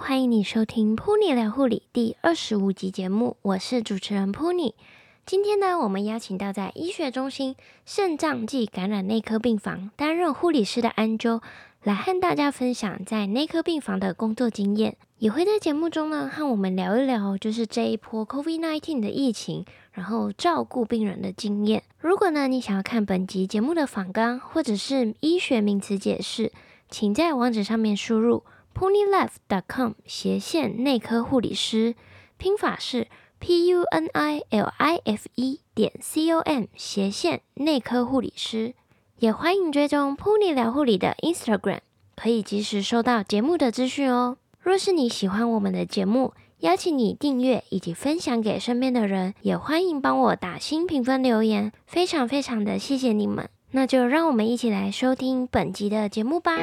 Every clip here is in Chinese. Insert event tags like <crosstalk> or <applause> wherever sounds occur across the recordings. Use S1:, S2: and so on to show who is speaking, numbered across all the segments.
S1: 欢迎你收听 Puni 聊护理第二十五集节目，我是主持人 Puni。今天呢，我们邀请到在医学中心肾脏暨感染内科病房担任护理师的安啾，来和大家分享在内科病房的工作经验，也会在节目中呢和我们聊一聊，就是这一波 COVID-19 的疫情，然后照顾病人的经验。如果呢你想要看本集节目的访纲或者是医学名词解释，请在网址上面输入。punilife.com 斜线内科护理师，拼法是 p u n i l i f e 点 c o m 斜线内科护理师。也欢迎追踪 Puni 聊护理的 Instagram，可以及时收到节目的资讯哦。若是你喜欢我们的节目，邀请你订阅以及分享给身边的人，也欢迎帮我打新评分留言，非常非常的谢谢你们。那就让我们一起来收听本集的节目吧。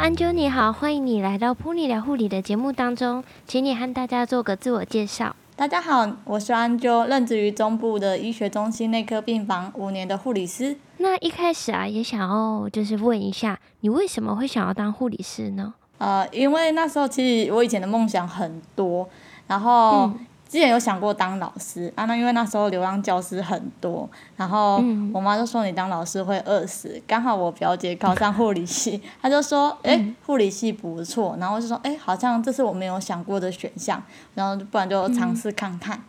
S1: 安啾你好，欢迎你来到 Puni 聊护理的节目当中，请你和大家做个自我介绍。
S2: 大家好，我是安啾，任职于中部的医学中心内科病房五年的护理师。
S1: 那一开始啊，也想要就是问一下，你为什么会想要当护理师呢？
S2: 呃，因为那时候其实我以前的梦想很多，然后。嗯之前有想过当老师啊，那因为那时候流浪教师很多，然后我妈就说你当老师会饿死。刚好我表姐考上护理系，<laughs> 她就说，哎、欸，护理系不错，然后我就说，哎、欸，好像这是我没有想过的选项，然后不然就尝试看看，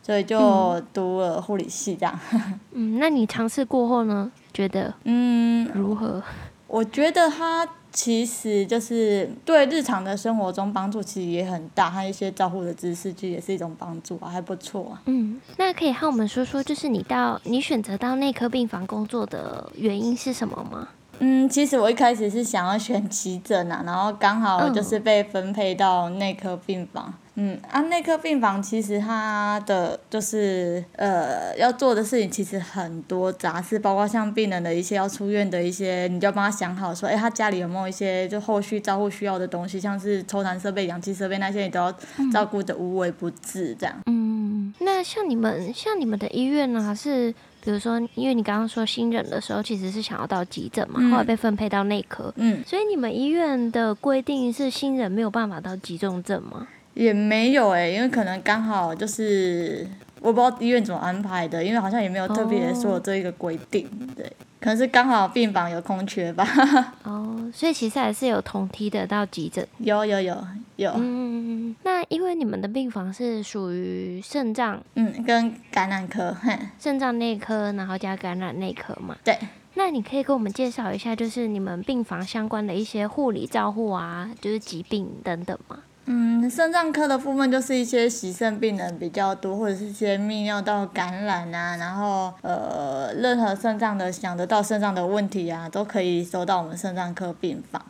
S2: 所以就读了护理系这样。<laughs>
S1: 嗯，那你尝试过后呢？觉得嗯如何？
S2: 我觉得他。其实就是对日常的生活中帮助其实也很大，还有一些照护的知识就也是一种帮助啊，还不错啊。
S1: 嗯，那可以和我们说说，就是你到你选择到内科病房工作的原因是什么吗？
S2: 嗯，其实我一开始是想要选急诊啊，<laughs> 然后刚好就是被分配到内科病房。嗯，啊，内科病房其实它的就是呃要做的事情其实很多杂事，包括像病人的一些要出院的一些，你就要帮他想好说，哎，他家里有没有一些就后续照护需要的东西，像是抽痰设备、氧气设备那些，你都要照顾的无微不至这样。
S1: 嗯，那像你们像你们的医院呢，是比如说，因为你刚刚说新人的时候其实是想要到急诊嘛，后来被分配到内科，嗯，所以你们医院的规定是新人没有办法到急重症吗？
S2: 也没有哎、欸，因为可能刚好就是我不知道医院怎么安排的，因为好像也没有特别的说这一个规定，对，可能是刚好病房有空缺吧。<laughs> <laughs>
S1: 哦，所以其实还是有同梯的到急诊。
S2: 有有有有。
S1: 嗯，那因为你们的病房是属于肾脏，
S2: 嗯，跟感染科，
S1: 肾脏内科，然后加感染内科嘛。
S2: 对。
S1: 那你可以给我们介绍一下，就是你们病房相关的一些护理照护啊，就是疾病等等吗？
S2: 嗯，肾脏科的部分就是一些洗肾病人比较多，或者是一些泌尿道感染啊，然后呃，任何肾脏的想得到肾脏的问题啊，都可以收到我们肾脏科病房。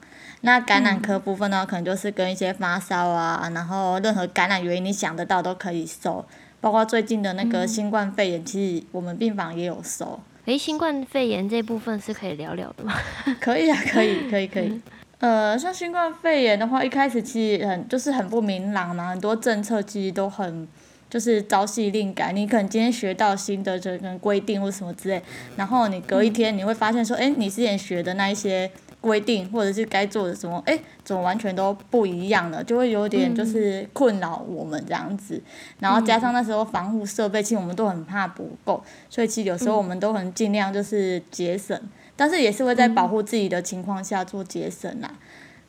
S2: 那感染科部分呢，可能就是跟一些发烧啊，然后任何感染原因你想得到都可以收，包括最近的那个新冠肺炎，其实我们病房也有收。
S1: 诶，新冠肺炎这部分是可以聊聊的吗？
S2: 可以啊，可以，可以，可以。呃，像新冠肺炎的话，一开始其实很就是很不明朗嘛，很多政策其实都很就是朝夕令改。你可能今天学到新的这个规定或什么之类，然后你隔一天你会发现说，哎，你之前学的那一些规定或者是该做的什么，哎，怎么完全都不一样了，就会有点就是困扰我们这样子。然后加上那时候防护设备，其实我们都很怕不够，所以其实有时候我们都很尽量就是节省。但是也是会在保护自己的情况下做节省啦，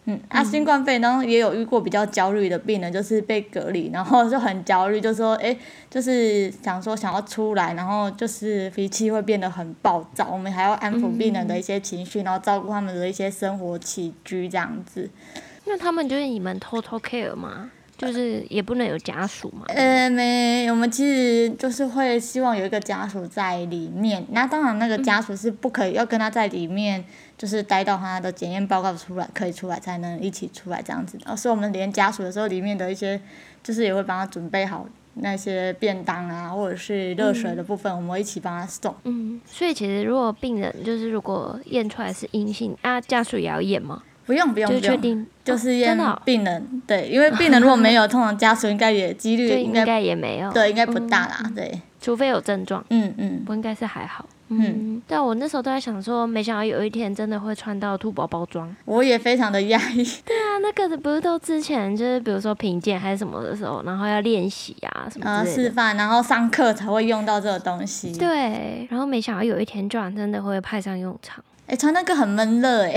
S2: 嗯，啊，新冠肺炎然后也有遇过比较焦虑的病人，就是被隔离，然后就很焦虑，就说，哎、欸，就是想说想要出来，然后就是脾气会变得很暴躁，我们还要安抚病人的一些情绪，然后照顾他们的一些生活起居这样子。
S1: 那他们就是你们 total care 吗？就是也不能有家属嘛？
S2: 呃，没，我们其实就是会希望有一个家属在里面。那当然，那个家属是不可以要跟他在里面，就是待到他的检验报告出来，可以出来才能一起出来这样子。而是我们连家属的时候，里面的一些就是也会帮他准备好那些便当啊，或者是热水的部分，我们一起帮他送。
S1: 嗯，所以其实如果病人就是如果验出来是阴性啊，家属也要验吗？
S2: 不用不用不
S1: 用，就
S2: 就是验病人、哦哦，对，因为病人如果没有，<laughs> 通常家属应该也几率应该
S1: 也没有，
S2: 对，应该不大啦，对。
S1: 嗯除非有症状，
S2: 嗯嗯，
S1: 不应该是还好，嗯。但我那时候都在想说，没想到有一天真的会穿到兔宝宝装。
S2: 我也非常的压抑。<laughs>
S1: 对啊，那个不是都之前就是比如说评鉴还是什么的时候，然后要练习啊什么
S2: 呃，示范，然后上课才会用到这个东西。
S1: 对，然后没想到有一天居然真的会派上用场。
S2: 哎、欸，穿那个很闷热哎。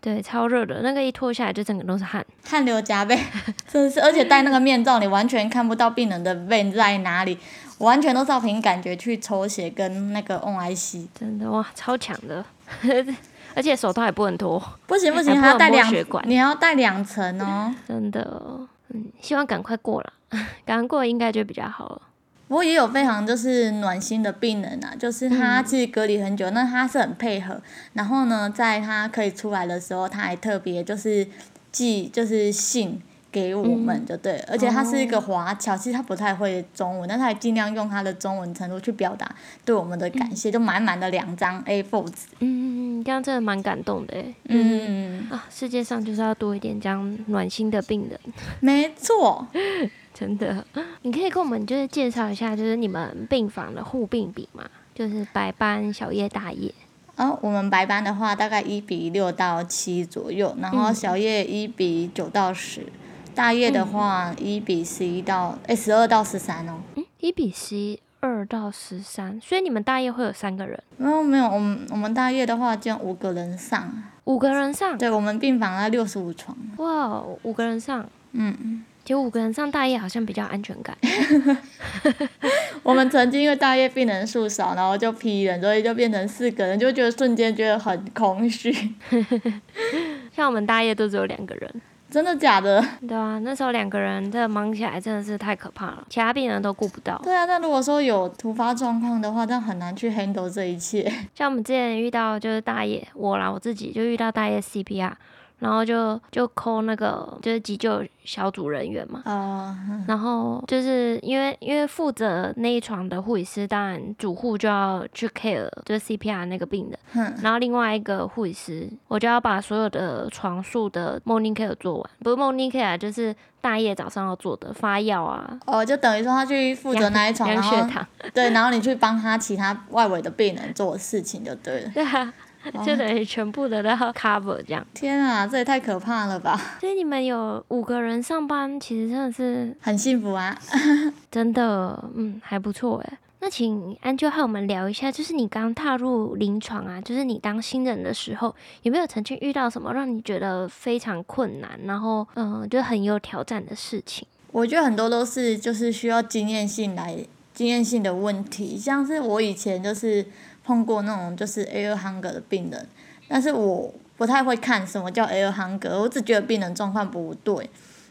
S1: 对，超热的，那个一脱下来就整个都是汗，
S2: 汗流浃背，<laughs> 真的是，而且戴那个面罩，你完全看不到病人的背在哪里，完全都是要凭感觉去抽血跟那个 on IC，
S1: 真的哇，超强的，<laughs> 而且手套也不能脱，
S2: 不行不行，还要戴两，你还要戴两层哦，
S1: 真的，嗯，希望赶快过了，<laughs> 赶快过应该就比较好了。
S2: 不过也有非常就是暖心的病人啊，就是他其实隔离很久，那、嗯、他是很配合。然后呢，在他可以出来的时候，他还特别就是寄就是信给我们，就对、嗯。而且他是一个华侨，其实他不太会中文，但他还尽量用他的中文程度去表达对我们的感谢，嗯、就满满的两张 A4 纸。嗯
S1: 这样真的蛮感动的哎。
S2: 嗯
S1: 啊，世界上就是要多一点这样暖心的病人。
S2: 没错。<laughs>
S1: 真的，你可以跟我们就是介绍一下，就是你们病房的护病比嘛，就是白班、小夜、大夜。
S2: 哦，我们白班的话大概一比六到七左右，然后小夜一比九到十、嗯，大夜的话一比十一到诶十二到十三哦。
S1: 嗯，一比十二到十三，所以你们大夜会有三个人？
S2: 没有没有，我们我们大夜的话就五个人上。
S1: 五个人上？
S2: 对，我们病房啊六十五床。
S1: 哇，五个人上。嗯嗯。有五个人上大夜好像比较安全感。<laughs>
S2: 我们曾经因为大夜病人数少，然后就批人，所以就变成四个人，就觉得瞬间觉得很空虚。<laughs>
S1: 像我们大夜都只有两个人。
S2: 真的假的？
S1: 对啊，那时候两个人这忙起来真的是太可怕了，其他病人都顾不到。
S2: 对啊，那如果说有突发状况的话，但很难去 handle 这一切。
S1: 像我们之前遇到就是大爷，我啦我自己就遇到大爷 CPR。然后就就 call 那个就是急救小组人员嘛，uh, <laughs> <laughs> 然后就是因为因为负责那一床的护理师，当然主护就要去 care 就是 CPR 那个病人，嗯，然后另外一个护理师，我就要把所有的床数的 morning care 做完，不是 morning care 就是大夜早上要做的发药啊，
S2: 哦，就等于说他去负责那一床，然后对，然后你去帮他其他外围的病人做事情就对了，<laughs>
S1: 对啊。就等于全部的都要 cover 这样。
S2: 天啊，这也太可怕了吧！
S1: 所以你们有五个人上班，其实真的是
S2: 很幸福啊。<laughs>
S1: 真的，嗯，还不错哎。那请安啾和我们聊一下，就是你刚踏入临床啊，就是你当新人的时候，有没有曾经遇到什么让你觉得非常困难，然后嗯，就很有挑战的事情？
S2: 我觉得很多都是就是需要经验性来经验性的问题，像是我以前就是。碰过那种就是 air hunger 的病人，但是我不太会看什么叫 air hunger，我只觉得病人状况不对。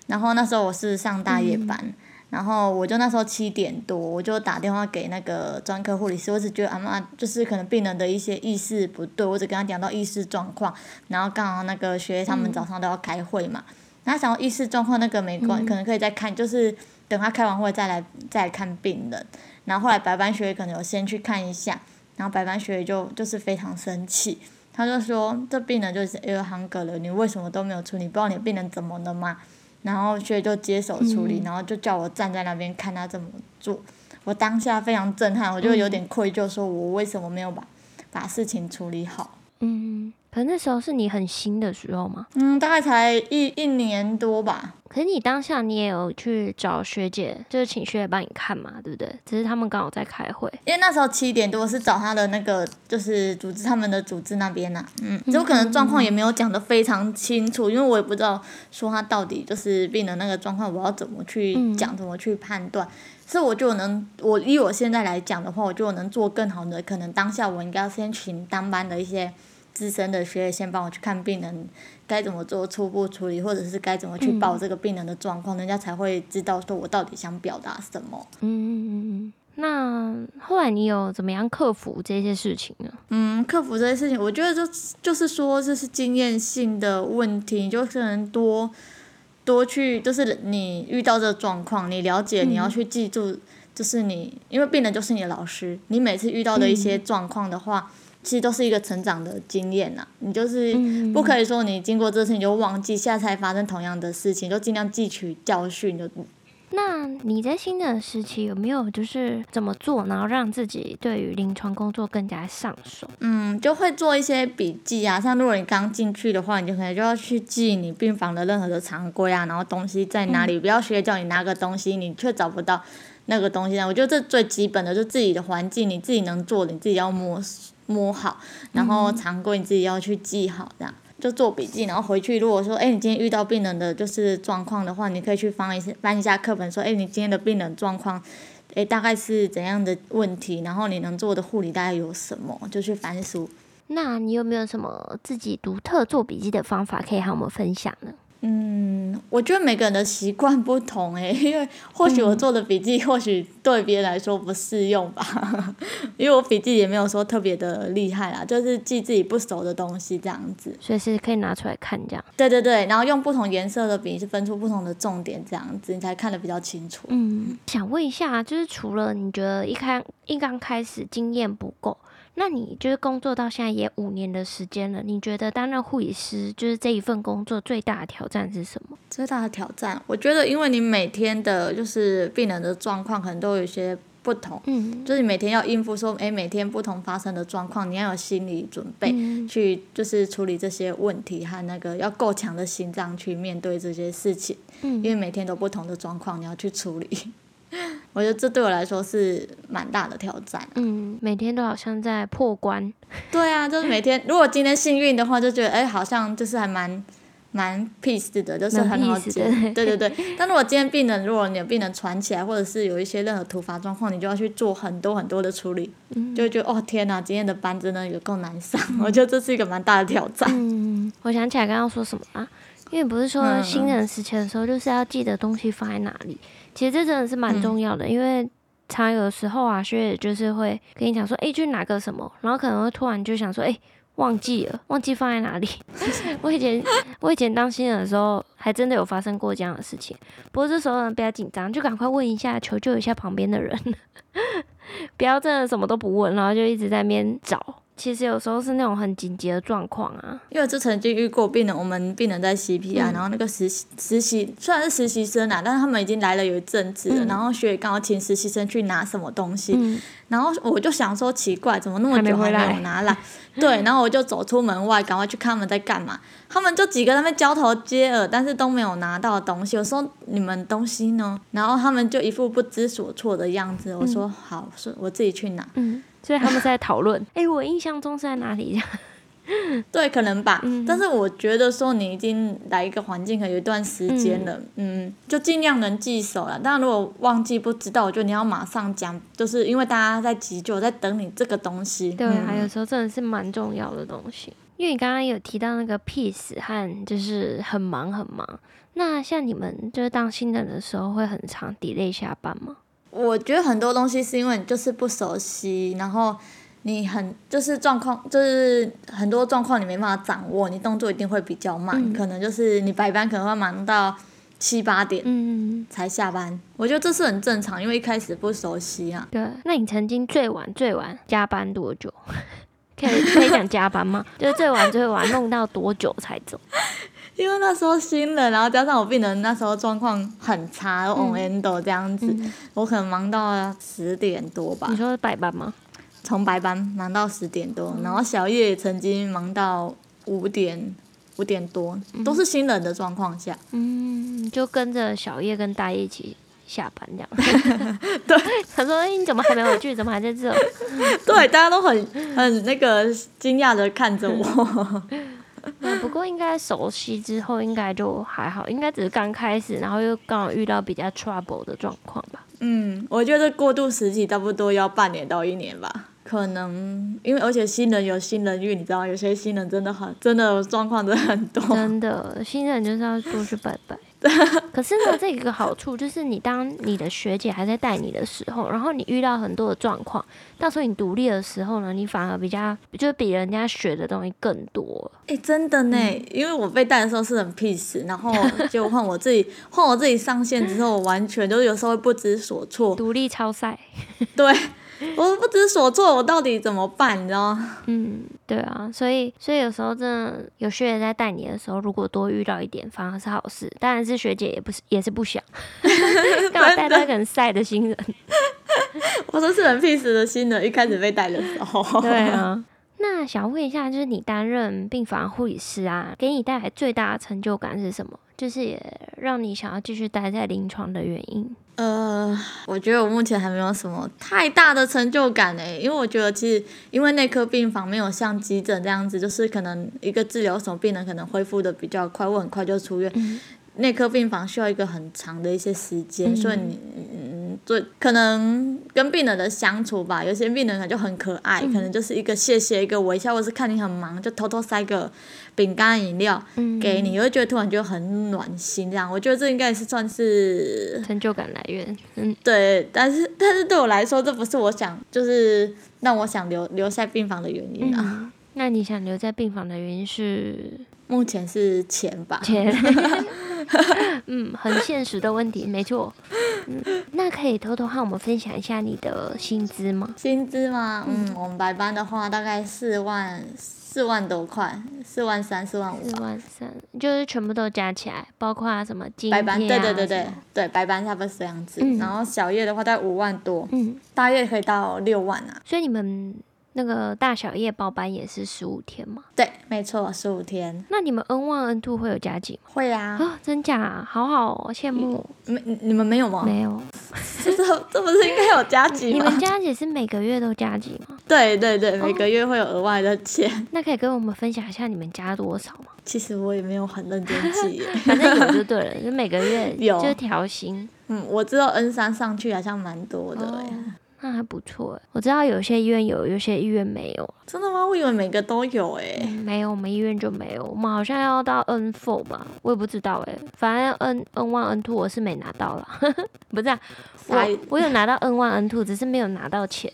S2: 然后那时候我是上大夜班，嗯、然后我就那时候七点多，我就打电话给那个专科护理师，我只觉得阿妈就是可能病人的一些意识不对，我只跟他讲到意识状况，然后刚好那个学他们早上都要开会嘛，然后、想到意识状况那个没关、嗯，可能可以再看，就是等他开完会再来再来看病人。然后后来白班学姐可能有先去看一下。然后白班学姐就就是非常生气，他就说这病人就是 air hunger 了，你为什么都没有处理？不知道你的病人怎么了吗？然后学姐就接手处理，然后就叫我站在那边看他怎么做。我当下非常震撼，我就有点愧疚，说我为什么没有把把事情处理好？
S1: 嗯。可那时候是你很新的时候吗？
S2: 嗯，大概才一一年多吧。
S1: 可是你当下你也有去找学姐，就是请学姐帮你看嘛，对不对？只是他们刚好在开会。
S2: 因为那时候七点多是找他的那个，就是组织他们的组织那边呐、啊。嗯，就可能状况也没有讲得非常清楚，因为我也不知道说他到底就是病人那个状况，我要怎么去讲，怎么去判断。所以我就能，我以我现在来讲的话，我就能做更好的。可能当下我应该要先请当班的一些。资深的学姐先帮我去看病人，该怎么做初步处理，或者是该怎么去报这个病人的状况，嗯，人家才会知道说我到底想表达什么。
S1: 嗯嗯嗯，那后来你有怎么样克服这些事情呢？
S2: 嗯，克服这些事情，我觉得就就是说这是经验性的问题，你就可能多多去，就是你遇到这个状况，你了解，你要去记住，就是你因为病人就是你的老师，你每次遇到的一些状况的话。其实都是一个成长的经验呐。你就是不可以说你经过这次你就忘记，下次再发生同样的事情，就尽量汲取教训就。
S1: 那你在新的时期有没有就是怎么做，然后让自己对于临床工作更加上手？
S2: 嗯，就会做一些笔记啊，像如果你刚进去的话，你就可能就要去记你病房的任何的常规啊，然后东西在哪里，嗯、不要学叫你拿个东西，你却找不到那个东西啊。我觉得这最基本的，就自己的环境，你自己能做的，你自己要摸摸好，然后常规你自己要去记好，这样。就做笔记，然后回去。如果说，哎，你今天遇到病人的就是状况的话，你可以去翻一下翻一下课本，说，哎，你今天的病人状况，哎，大概是怎样的问题？然后你能做的护理大概有什么？就去翻书。
S1: 那你有没有什么自己独特做笔记的方法可以和我们分享呢？
S2: 嗯，我觉得每个人的习惯不同诶，<laughs> 因为或许我做的笔记或许对别人来说不适用吧，嗯、<laughs> 因为我笔记也没有说特别的厉害啦，就是记自己不熟的东西这样子，
S1: 所以是可以拿出来看这样。
S2: 对对对，然后用不同颜色的笔是分出不同的重点这样子，你才看得比较清楚。
S1: 嗯，想问一下，就是除了你觉得一开一刚开始经验不够。那你就是工作到现在也五年的时间了，你觉得担任护理师就是这一份工作最大的挑战是什么？
S2: 最大的挑战，我觉得因为你每天的就是病人的状况可能都有一些不同，嗯，就是你每天要应付说，诶，每天不同发生的状况，你要有心理准备，嗯，去就是处理这些问题和那个要够强的心脏去面对这些事情，嗯，因为每天都不同的状况你要去处理。<laughs> 我觉得这对我来说是蛮大的挑战。
S1: 嗯，每天都好像在破关。
S2: 对啊，就是每天，<laughs> 如果今天幸运的话，就觉得哎，好像就是还蛮蛮 peace 的，就是很好解。对对对。但如果今天病人，如果你的病人传起来，或者是有一些任何突发状况，你就要去做很多很多的处理，嗯、就会觉得哦天哪，今天的班真的有够难上。嗯、我觉得这是一个蛮大的挑战。
S1: 嗯，我想起来刚刚说什么啊？因为不是说新人时期的时候，就是要记得东西放在哪里。其实这真的是蛮重要的，嗯、因为常有的时候啊，学姐就是会跟你讲说，哎，去拿个什么，然后可能会突然就想说，哎，忘记了，忘记放在哪里。<laughs> 我以前我以前当新人的时候，还真的有发生过这样的事情。不过这时候呢，不要紧张，就赶快问一下，求救一下旁边的人，<laughs> 不要真的什么都不问，然后就一直在那边找。其实有时候是那种很紧急的状况啊，
S2: 因为就曾经遇过病人，我们病人在 CPR，嗯、然后那个实习实习虽然是实习生啊，但是他们已经来了有一阵子了，嗯、然后学姐刚好请实习生去拿什么东西，嗯、然后我就想说奇怪，怎么那么久还没有拿来？对，<laughs> 然后我就走出门外，赶快去看他们在干嘛。他们就几个在那边交头接耳，但是都没有拿到东西。我说你们东西呢？然后他们就一副不知所措的样子。我说好，是我自己去拿。嗯
S1: 所以他们在讨论，<laughs> 哎、欸，我印象中是在哪里？<laughs>
S2: 对，可能吧。嗯、但是我觉得说你已经来一个环境，可能有一段时间了，嗯，嗯，就尽量能记熟了。但如果忘记不知道，我觉得你要马上讲，就是因为大家在急救，在等你这个东西。
S1: 对，还、嗯、有时候真的是蛮重要的东西。因为你刚刚有提到那个 peace 和就是很忙很忙，那像你们就是当新人的时候，会很常 delay 下班吗？
S2: 我觉得很多东西是因为你就是不熟悉，然后你很就是状况，就是很多状况你没办法掌握，你动作一定会比较慢，嗯、可能就是你白班可能会忙到七八点才下班。嗯、我觉得这是很正常，因为一开始不熟悉啊。
S1: 对，那你曾经最晚最晚加班多久？<laughs> 可以可以讲加班吗？就是最晚最晚弄到多久才走？<laughs>
S2: 因为那时候新人，然后加上我病人那时候状况很差，on endo 这样子，嗯、我可能忙到十点多吧。
S1: 你说是白班吗？
S2: 从白班忙到十点多，嗯、然后小叶也曾经忙到五点五点多，都是新人的状况下。
S1: 嗯，就跟着小叶跟大叶一起下班这样。<laughs> 对，他说：“哎，你怎么还没回去？怎么还在这？” <laughs>
S2: 对，大家都很很那个惊讶的看着我。<laughs>
S1: 嗯，不过应该熟悉之后应该就还好，应该只是刚开始，然后又刚好遇到比较 trouble 的状况吧。
S2: 嗯，我觉得过渡时期差不多要半年到一年吧，可能因为而且新人有新人运，你知道，有些新人真的很真的状况真的很多。
S1: 真的，新人就是要多去拜拜。<laughs> 可是呢，这个好处就是，你当你的学姐还在带你的时候，然后你遇到很多的状况，到时候你独立的时候呢，你反而比较就是比人家学的东西更多。
S2: 哎、欸，真的呢，嗯、因为我被带的时候是很 peace，然后就换我自己，换我自己上线之后，我完全就是有时候会不知所措，<laughs>
S1: 独立超赛。
S2: 对，我不知所措，我到底怎么办？你知道吗？<laughs>
S1: 嗯，对啊，所以所以有时候真的有学姐在带你的时候，如果多遇到一点，反而是好事。当然是学姐也不是也是不想，<laughs> 干嘛带那个很晒的新人？<laughs>
S2: 我说是很屁事的新人，一开始被带的时候。
S1: 对啊。<laughs> 那想问一下，就是你担任病房护理师啊，给你带来最大的成就感是什么？就是也让你想要继续待在临床的原因？
S2: 呃，我觉得我目前还没有什么太大的成就感诶，因为我觉得其实因为内科病房没有像急诊这样子，就是可能一个治疗什么病人可能恢复的比较快，我很快就出院。嗯内科病房需要一个很长的一些时间，嗯、所以你嗯，对，可能跟病人的相处吧，有些病人可能就很可爱，嗯、可能就是一个谢谢，一个微笑，或是看你很忙，就偷偷塞个饼干、饮料给你，嗯、会觉得突然就很暖心。这样，我觉得这应该是算是
S1: 成就感来源。嗯，
S2: 对，但是但是对我来说，这不是我想就是让我想留留在病房的原因啊。
S1: 嗯、那你想留在病房的原因是？
S2: 目前是钱吧。
S1: 钱。<laughs> <laughs> 嗯，很现实的问题，没错。嗯，那可以偷偷和我们分享一下你的薪资吗？
S2: 薪资吗？嗯，我们白班的话大概四万四万多块，四万三、四万五。
S1: 四万三，就是全部都加起来，包括什么津贴、啊、
S2: 白班，对对对对对，白班差不多是这样子。嗯、然后小月的话大概五万多，嗯，大夜可以到六万啊。
S1: 所以你们。那个大小夜包班也是十五天吗？
S2: 对，没错，十五天。
S1: 那你们 N one N two 会有加急吗？
S2: 会啊。
S1: 啊，真假？好好哦，羡慕。
S2: 没，你们没有吗？
S1: 没有。<laughs>
S2: 这这不是应该有加急吗？
S1: 你们加急是每个月都加急吗？
S2: 对 <laughs> 对对，每个月会有额外的钱。
S1: 那可以跟我们分享一下你们加多少吗？
S2: 其实我也没有很认真 <laughs> 记，
S1: 反正有就对了，就每个月有，就调薪。
S2: 嗯，我知道 N 三上去好像蛮多的哎。
S1: 那还不错哎，我知道有些医院有，有些医院没有。
S2: 真的吗？我以为每个都有哎、
S1: 嗯。没有，我们医院就没有。我们好像要到 N four 吧，我也不知道哎。反正 N N one N two 我是没拿到了，<laughs> 不是啊，我我有拿到 N one N two，只是没有拿到钱。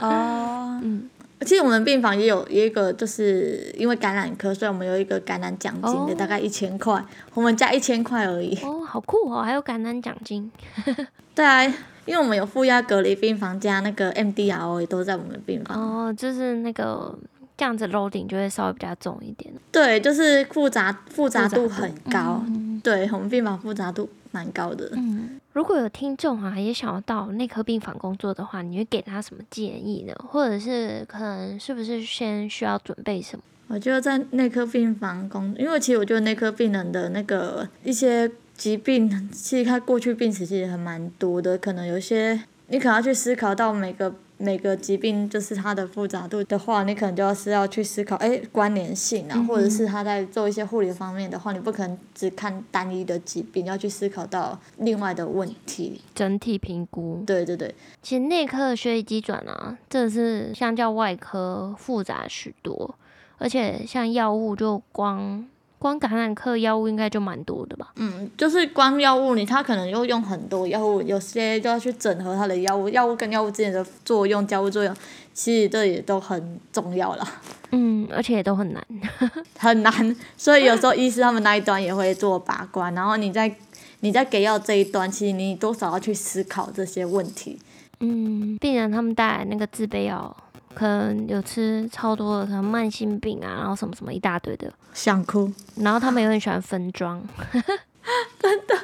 S2: 哦，嗯，其实我们病房也有一个，就是因为感染科，所以我们有一个感染奖金大概一千块，我们加一千块而已。
S1: 哦，好酷哦，还有感染奖金。<laughs>
S2: 对啊。因为我们有负压隔离病房加那个 MDRO 也都在我们的病房。
S1: 哦，就是那个这样子 loading 就会稍微比较重一点。
S2: 对，就是复杂复杂度很高。嗯、对，我们病房复杂度蛮高的。
S1: 嗯，如果有听众啊也想要到内科病房工作的话，你会给他什么建议呢？或者是可能是不是先需要准备什么？
S2: 我觉得在内科病房工，因为其实我觉得内科病人的那个一些。疾病其实它过去病史其实还蛮多的，可能有些你可能要去思考到每个每个疾病就是它的复杂度的话，你可能就要是要去思考哎关联性啊，嗯、或者是他在做一些护理方面的话，你不可能只看单一的疾病，要去思考到另外的问题，
S1: 整体评估。
S2: 对对对，
S1: 其实内科的血液机转啊，真的是相较外科复杂许多，而且像药物就光。光感染科药物应该就蛮多的吧？
S2: 嗯，就是光药物，你他可能又用很多药物，有些就要去整合他的药物，药物跟药物之间的作用、交互作用，其实这也都很重要了。
S1: 嗯，而且也都很难，
S2: 很难。所以有时候医师他们那一端也会做把关，然后你在你在给药这一端，其实你多少要去思考这些问题。
S1: 嗯，病人他们带来那个自卑药。可能有吃超多的，可能慢性病啊，然后什么什么一大堆的，
S2: 想哭。
S1: 然后他们也很喜欢分装，<laughs>
S2: 真的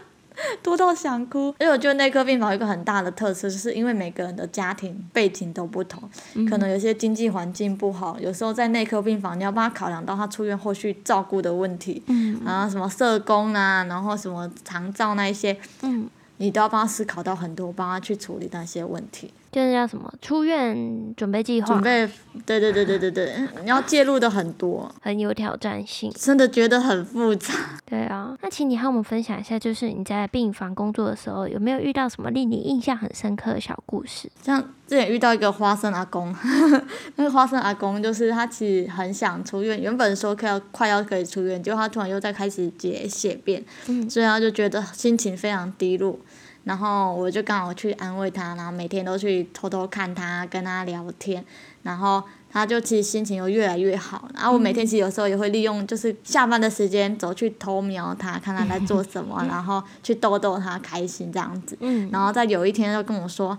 S2: 多到想哭。因为我觉得内科病房有一个很大的特色，就是因为每个人的家庭背景都不同，嗯、可能有些经济环境不好，有时候在内科病房你要帮他考量到他出院后续照顾的问题，嗯、然后什么社工啊，然后什么长照那一些，嗯、你都要帮他思考到很多，帮他去处理那些问题。
S1: 就是叫什么出院准备计划？
S2: 准备，对对对对对对，你要介入的很多，
S1: 很有挑战性，
S2: 真的觉得很复杂。
S1: 对啊，那请你和我们分享一下，就是你在病房工作的时候，有没有遇到什么令你印象很深刻的小故事？
S2: 像之前遇到一个花生阿公，<laughs> 那个花生阿公就是他其实很想出院，原本说快要快要可以出院，结果他突然又在开始解血便，嗯，所以他就觉得心情非常低落。然后我就刚好去安慰他，然后每天都去偷偷看他，跟他聊天，然后他就其实心情又越来越好。然后我每天其实有时候也会利用就是下班的时间走去偷瞄他，看他在做什么，然后去逗逗他开心这样子。然后在有一天就跟我说，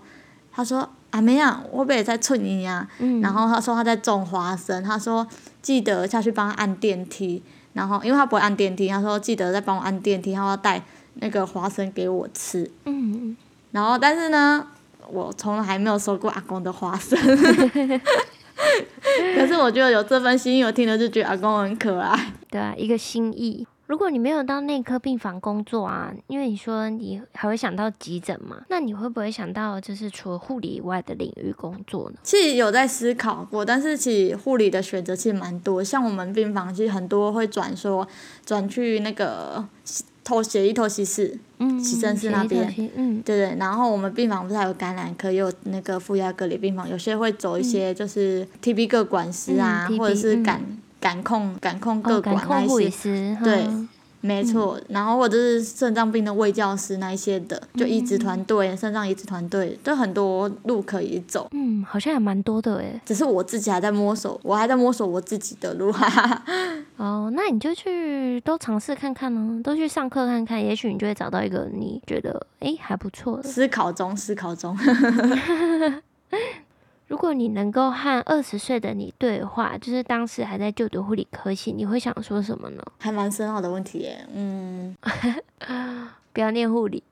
S2: 他说：“阿妹啊，我不也在寸你呀。
S1: 嗯。
S2: 然后他说他在种花生，他说记得下去帮他按电梯，然后因为他不会按电梯，他说记得再帮我按电梯，然后要带那个花生给我吃。
S1: 嗯。
S2: 然后但是呢，我从来还没有收过阿公的花生。<laughs> 可是我觉得有这份心意，我听了就觉得阿公很可爱。
S1: 对啊，一个心意。如果你没有到内科病房工作啊，因为你说你还会想到急诊嘛，那你会不会想到就是除了护理以外的领域工作呢？
S2: 其实有在思考过，但是其实护理的选择其实蛮多，像我们病房其实很多会转说转去那个透血液透析室，嗯，急诊室那边，嗯，对对。然后我们病房不是还有感染科，也有那个负压隔离病房，有些会走一些就是 TB 各管师啊，嗯、或者是感。嗯感控感控各管那一些，对，没错。然后或者是肾脏病的卫教师那一些的，就移植团队、肾脏移植团队，都很多路可以走。
S1: 嗯，好像也蛮多的诶。
S2: 只是我自己还在摸索，我还在摸索我自己的路。哈哈。
S1: 哦，那你就去都尝试看看呢，都去上课看看，也许你就会找到一个你觉得诶还不错的。
S2: 思考中，思考中。<laughs>
S1: 如果你能够和二十岁的你对话，就是当时还在就读护理科系，你会想说什么呢？
S2: 还蛮深奥的问题耶，嗯，<laughs>
S1: 不要念护理。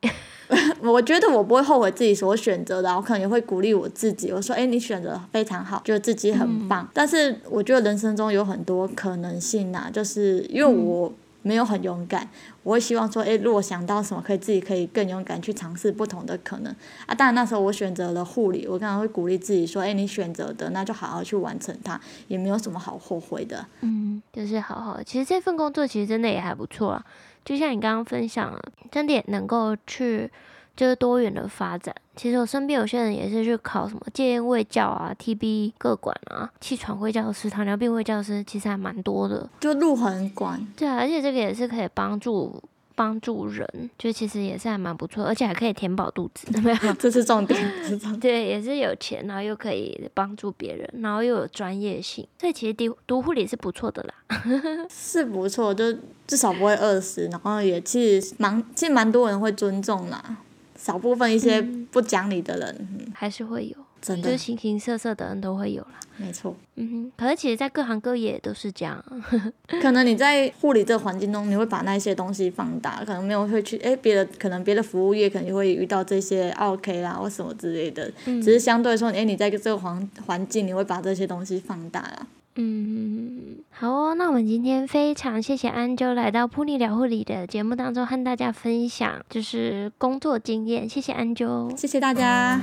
S1: <laughs>
S2: 我觉得我不会后悔自己所选择的，我可能也会鼓励我自己，我说，哎，你选择非常好，觉得自己很棒。嗯、但是我觉得人生中有很多可能性呐，就是因为我。没有很勇敢，我会希望说，诶，如果想到什么，可以自己可以更勇敢去尝试不同的可能啊。当然那时候我选择了护理，我刚刚会鼓励自己说，诶，你选择的那就好好去完成它，也没有什么好后悔的。
S1: 嗯，就是好好，其实这份工作其实真的也还不错啊，就像你刚刚分享，真的也能够去。就是多元的发展。其实我身边有些人也是去考什么戒烟卫教啊、TB 各管啊、气喘卫教师、糖尿病卫教师，其实还蛮多的。
S2: 就路很广。
S1: 对啊，而且这个也是可以帮助帮助人，就其实也是还蛮不错，而且还可以填饱肚子，<laughs> 没有？
S2: 这是重点，是重点。
S1: 对，也是有钱，然后又可以帮助别人，然后又有专业性，所以其实读读护理是不错的啦。<laughs>
S2: 是不错，就至少不会饿死，然后也其实蛮其实蛮多人会尊重啦。少部分一些不讲理的人，
S1: 还是会有，
S2: 真的，
S1: 就形形色色的人都会有啦。
S2: 没错，
S1: 嗯哼，可是其实，在各行各业都是这样。<laughs>
S2: 可能你在护理这个环境中，你会把那些东西放大，可能没有会去，哎，别的可能别的服务业可能也会遇到这些 OK 啦或什么之类的，嗯、只是相对说，哎，你在这个环环境，你会把这些东西放大啦。
S1: 嗯，好哦，那我们今天非常谢谢安啾来到噗妮聊护理的节目当中和大家分享，就是工作经验。谢谢安啾，
S2: 谢谢大家，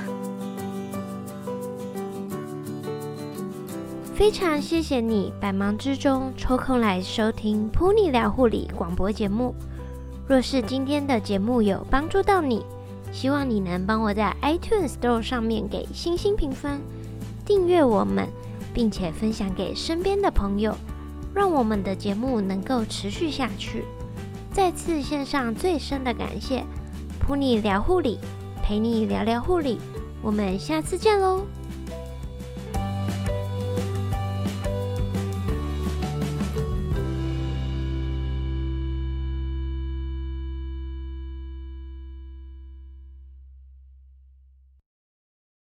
S1: 非常谢谢你百忙之中抽空来收听噗妮聊护理广播节目。若是今天的节目有帮助到你，希望你能帮我在 iTunes Store 上面给星星评分，订阅我们。并且分享给身边的朋友，让我们的节目能够持续下去。再次献上最深的感谢，普你聊护理，陪你聊聊护理，我们下次见喽。